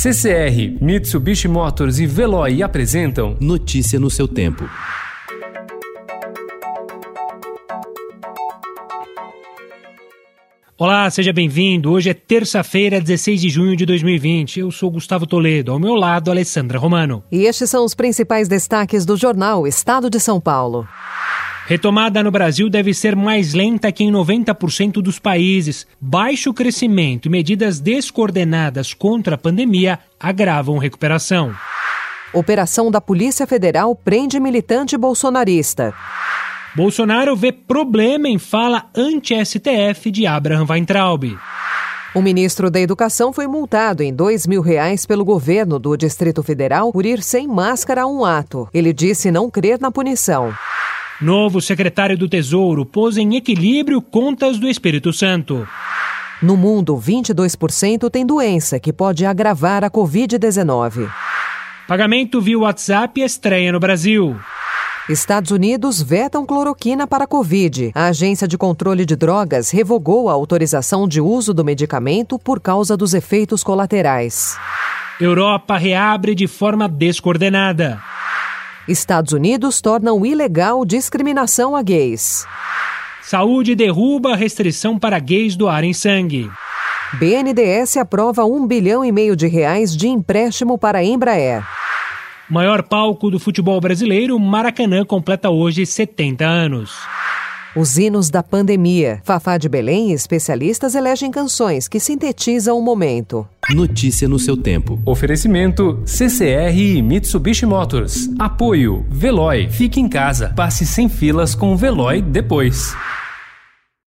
CCR, Mitsubishi Motors e Veloy apresentam Notícia no seu tempo. Olá, seja bem-vindo. Hoje é terça-feira, 16 de junho de 2020. Eu sou Gustavo Toledo, ao meu lado, Alessandra Romano. E estes são os principais destaques do jornal Estado de São Paulo. Retomada no Brasil deve ser mais lenta que em 90% dos países. Baixo crescimento e medidas descoordenadas contra a pandemia agravam recuperação. Operação da Polícia Federal prende militante bolsonarista. Bolsonaro vê problema em fala anti-STF de Abraham Weintraub. O ministro da Educação foi multado em dois mil reais pelo governo do Distrito Federal por ir sem máscara a um ato. Ele disse não crer na punição. Novo secretário do Tesouro pôs em equilíbrio contas do Espírito Santo. No mundo, 22% tem doença que pode agravar a Covid-19. Pagamento via WhatsApp estreia no Brasil. Estados Unidos vetam cloroquina para Covid. A Agência de Controle de Drogas revogou a autorização de uso do medicamento por causa dos efeitos colaterais. Europa reabre de forma descoordenada. Estados Unidos tornam ilegal discriminação a gays. Saúde derruba a restrição para gays doarem sangue. BNDES aprova um bilhão e meio de reais de empréstimo para a Embraer. Maior palco do futebol brasileiro, Maracanã completa hoje 70 anos. Os hinos da pandemia. Fafá de Belém e especialistas elegem canções que sintetizam o momento. Notícia no seu tempo. Oferecimento CCR e Mitsubishi Motors. Apoio Veloy. Fique em casa. Passe sem filas com o Veloy depois.